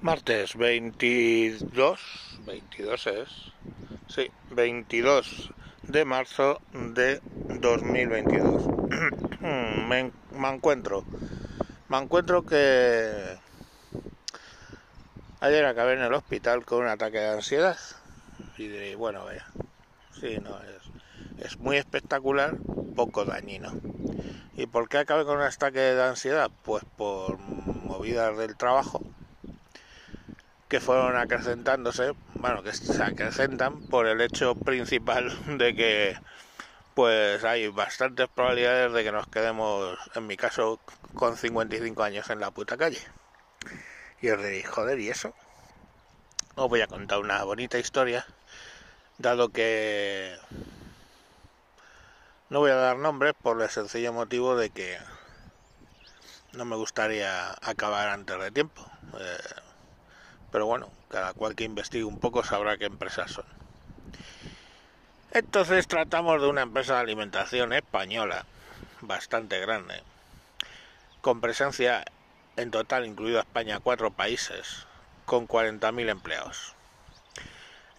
Martes 22, 22 es, sí, 22 de marzo de 2022. me, me encuentro, me encuentro que ayer acabé en el hospital con un ataque de ansiedad y bueno, vaya, sí, no, es, es muy espectacular, poco dañino. ¿Y por qué acabé con un ataque de ansiedad? Pues por movidas del trabajo que fueron acrecentándose, bueno, que se acrecentan por el hecho principal de que pues hay bastantes probabilidades de que nos quedemos, en mi caso, con 55 años en la puta calle. Y os diréis, joder, ¿y eso? Os voy a contar una bonita historia, dado que no voy a dar nombres por el sencillo motivo de que no me gustaría acabar antes de tiempo. Eh, pero bueno, cada cual que investigue un poco sabrá qué empresas son. Entonces tratamos de una empresa de alimentación española, bastante grande, con presencia en total, incluido España, cuatro países, con 40.000 empleados.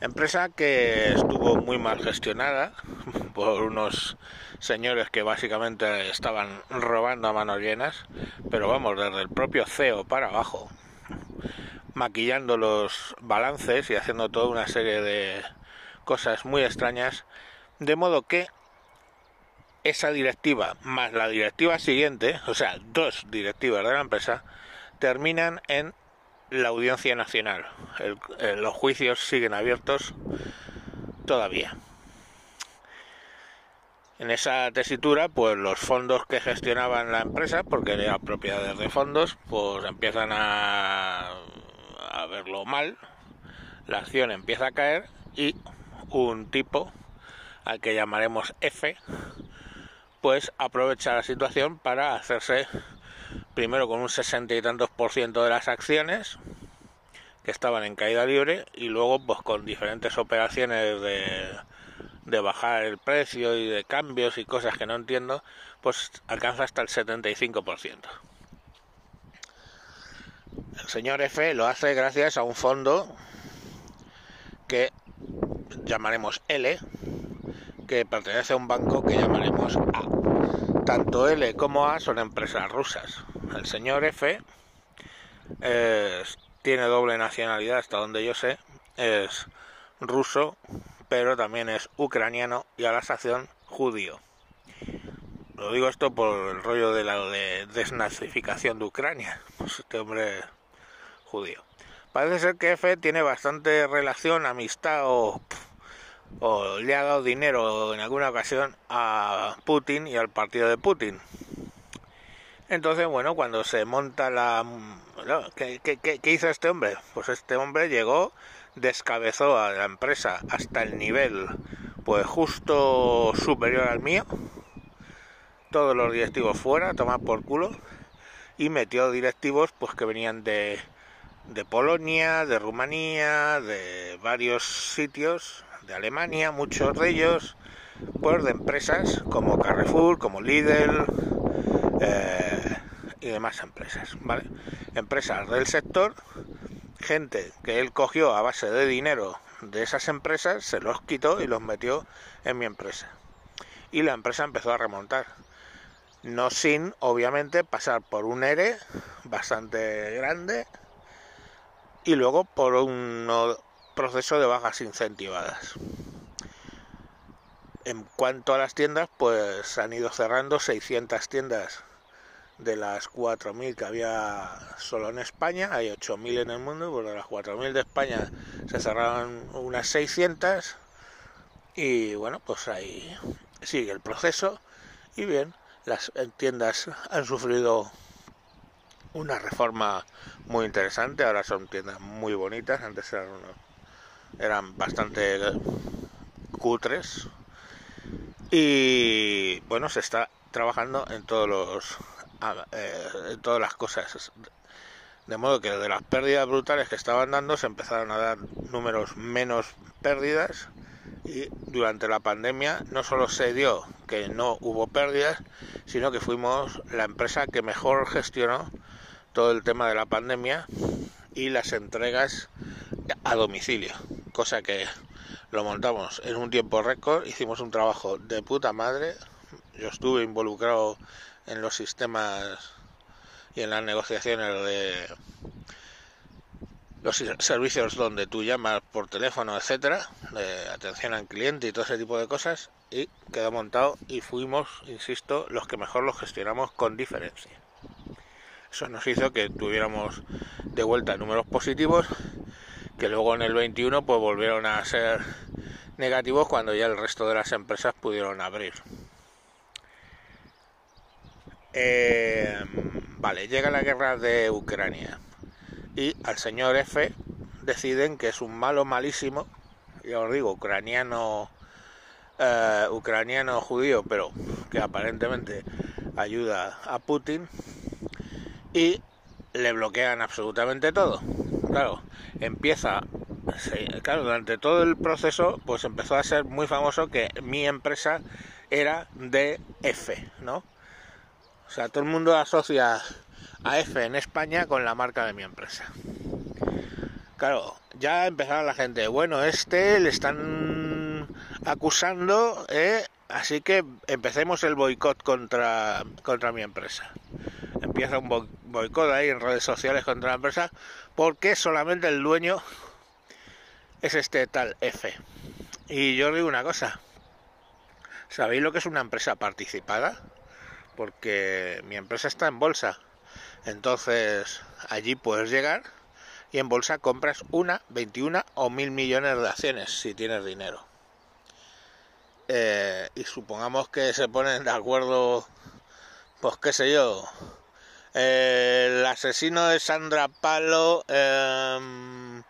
Empresa que estuvo muy mal gestionada por unos señores que básicamente estaban robando a manos llenas, pero vamos, desde el propio CEO para abajo, maquillando los balances y haciendo toda una serie de cosas muy extrañas, de modo que esa directiva más la directiva siguiente, o sea, dos directivas de la empresa, terminan en la audiencia nacional. los juicios siguen abiertos todavía. En esa tesitura, pues los fondos que gestionaban la empresa, porque era propiedades de fondos, pues empiezan a a verlo mal, la acción empieza a caer y un tipo al que llamaremos F, pues aprovecha la situación para hacerse primero con un sesenta y tantos por ciento de las acciones que estaban en caída libre y luego pues con diferentes operaciones de, de bajar el precio y de cambios y cosas que no entiendo, pues alcanza hasta el 75% señor F lo hace gracias a un fondo que llamaremos L, que pertenece a un banco que llamaremos A. Tanto L como A son empresas rusas. El señor F tiene doble nacionalidad, hasta donde yo sé, es ruso, pero también es ucraniano y a la sación judío. Lo digo esto por el rollo de la de desnazificación de Ucrania. Pues este hombre judío. Parece ser que F tiene bastante relación, amistad o, le ha dado dinero en alguna ocasión a Putin y al partido de Putin. Entonces, bueno, cuando se monta la... ¿Qué, qué, hizo este hombre? Pues este hombre llegó, descabezó a la empresa hasta el nivel, pues justo superior al mío. Todos los directivos fuera, tomar por culo. Y metió directivos pues que venían de de Polonia, de Rumanía, de varios sitios, de Alemania, muchos de ellos, pues de empresas como Carrefour, como Lidl eh, y demás empresas, ¿vale? Empresas del sector, gente que él cogió a base de dinero de esas empresas, se los quitó y los metió en mi empresa. Y la empresa empezó a remontar. No sin, obviamente, pasar por un ERE bastante grande, y luego por un proceso de bajas incentivadas. En cuanto a las tiendas, pues han ido cerrando 600 tiendas de las 4.000 que había solo en España, hay 8.000 en el mundo, pues de las 4.000 de España se cerraron unas 600 y bueno, pues ahí sigue el proceso y bien, las tiendas han sufrido una reforma muy interesante, ahora son tiendas muy bonitas, antes eran, eran bastante cutres. Y bueno, se está trabajando en todos los eh, en todas las cosas. De modo que de las pérdidas brutales que estaban dando se empezaron a dar números menos pérdidas. Y durante la pandemia no solo se dio que no hubo pérdidas, sino que fuimos la empresa que mejor gestionó todo el tema de la pandemia y las entregas a domicilio, cosa que lo montamos en un tiempo récord, hicimos un trabajo de puta madre, yo estuve involucrado en los sistemas y en las negociaciones de los servicios donde tú llamas por teléfono, etcétera, de atención al cliente y todo ese tipo de cosas, y quedó montado y fuimos, insisto, los que mejor lo gestionamos con diferencia. Eso nos hizo que tuviéramos de vuelta números positivos, que luego en el 21 pues volvieron a ser negativos cuando ya el resto de las empresas pudieron abrir. Eh, vale, llega la guerra de Ucrania y al señor F deciden que es un malo malísimo, ya os digo, ucraniano, eh, ucraniano judío, pero que aparentemente ayuda a Putin y le bloquean absolutamente todo. Claro, empieza, claro, durante todo el proceso, pues empezó a ser muy famoso que mi empresa era de F, ¿no? O sea, todo el mundo asocia a F en España con la marca de mi empresa. Claro, ya empezaron la gente, bueno, este le están acusando, ¿eh? así que empecemos el boicot contra, contra mi empresa. Empieza un boicot ahí en redes sociales contra la empresa porque solamente el dueño es este tal F. Y yo digo una cosa, ¿sabéis lo que es una empresa participada? Porque mi empresa está en bolsa entonces allí puedes llegar y en bolsa compras una, 21 o mil millones de acciones si tienes dinero. Eh, y supongamos que se ponen de acuerdo, pues qué sé yo, el asesino de Sandra Palo, em,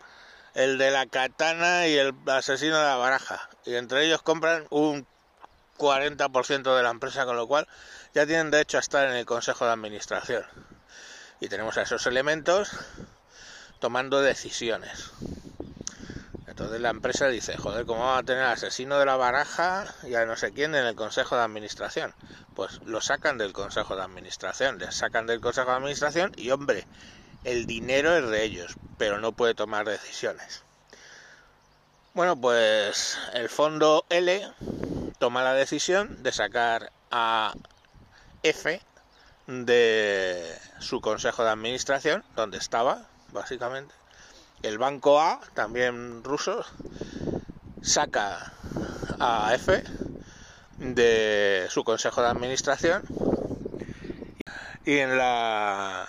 el de la katana y el asesino de la baraja. Y entre ellos compran un 40% de la empresa, con lo cual ya tienen derecho a estar en el consejo de administración y tenemos a esos elementos tomando decisiones. Entonces la empresa dice, joder, ¿cómo va a tener al asesino de la baraja y a no sé quién en el consejo de administración? Pues lo sacan del consejo de administración, le sacan del consejo de administración y hombre, el dinero es de ellos, pero no puede tomar decisiones. Bueno, pues el fondo L toma la decisión de sacar a F de su consejo de administración, donde estaba, básicamente. El banco A, también ruso, saca a F de su consejo de administración y en la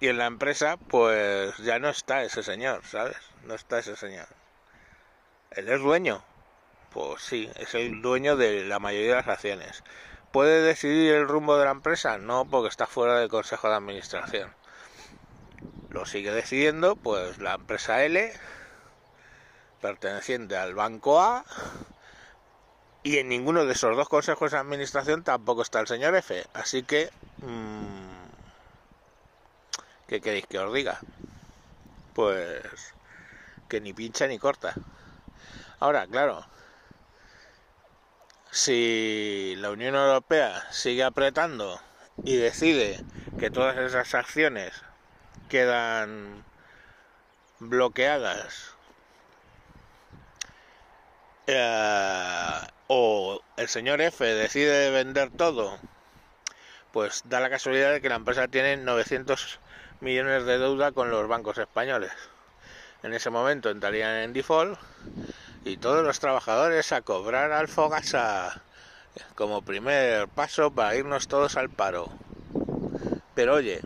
y en la empresa pues ya no está ese señor, ¿sabes? No está ese señor. Él es dueño. Pues sí, es el dueño de la mayoría de las acciones. ¿Puede decidir el rumbo de la empresa? No, porque está fuera del consejo de administración. Lo sigue decidiendo, pues la empresa L, perteneciente al banco A, y en ninguno de esos dos consejos de administración tampoco está el señor F. Así que, mmm, ¿qué queréis que os diga? Pues que ni pincha ni corta. Ahora, claro, si la Unión Europea sigue apretando y decide que todas esas acciones quedan bloqueadas eh, o el señor F decide vender todo, pues da la casualidad de que la empresa tiene 900 millones de deuda con los bancos españoles. En ese momento entrarían en default y todos los trabajadores a cobrar al Fogasa como primer paso para irnos todos al paro. Pero oye,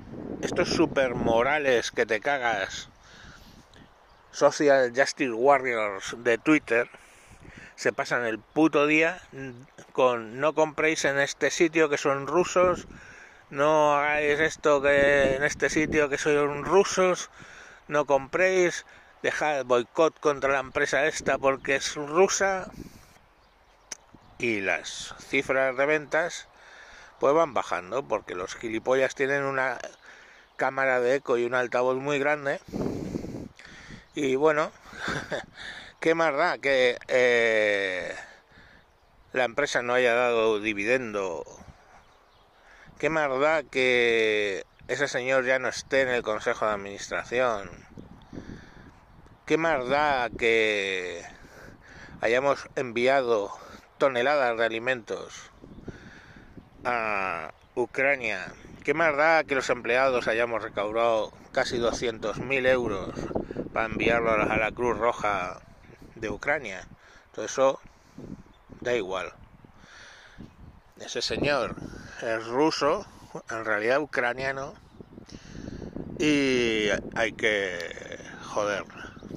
estos super morales que te cagas, Social Justice Warriors de Twitter, se pasan el puto día con no compréis en este sitio que son rusos, no hagáis esto que en este sitio que son rusos, no compréis, dejar boicot contra la empresa esta porque es rusa y las cifras de ventas pues van bajando porque los gilipollas tienen una cámara de eco y un altavoz muy grande. Y bueno qué más da que eh, la empresa no haya dado dividendo qué más da que ese señor ya no esté en el consejo de administración ¿qué más da que hayamos enviado toneladas de alimentos a Ucrania? ¿Qué más da que los empleados hayamos recaudado casi 200.000 euros para enviarlos a la Cruz Roja de Ucrania? Todo eso da igual. Ese señor es ruso, en realidad ucraniano, y hay que joder,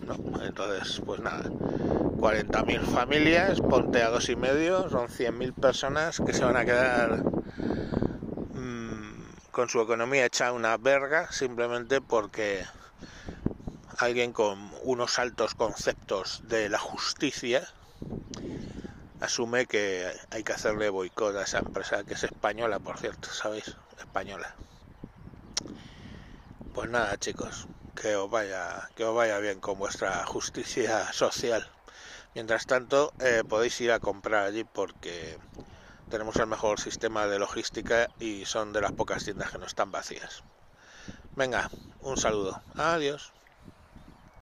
¿no? Entonces, pues nada, 40.000 familias, ponte a dos y medio, son 100.000 personas que se van a quedar con su economía hecha una verga simplemente porque alguien con unos altos conceptos de la justicia asume que hay que hacerle boicot a esa empresa que es española, por cierto, ¿sabéis? Española. Pues nada, chicos, que os vaya, que os vaya bien con vuestra justicia social. Mientras tanto, eh, podéis ir a comprar allí porque tenemos el mejor sistema de logística y son de las pocas tiendas que no están vacías. Venga, un saludo. Adiós.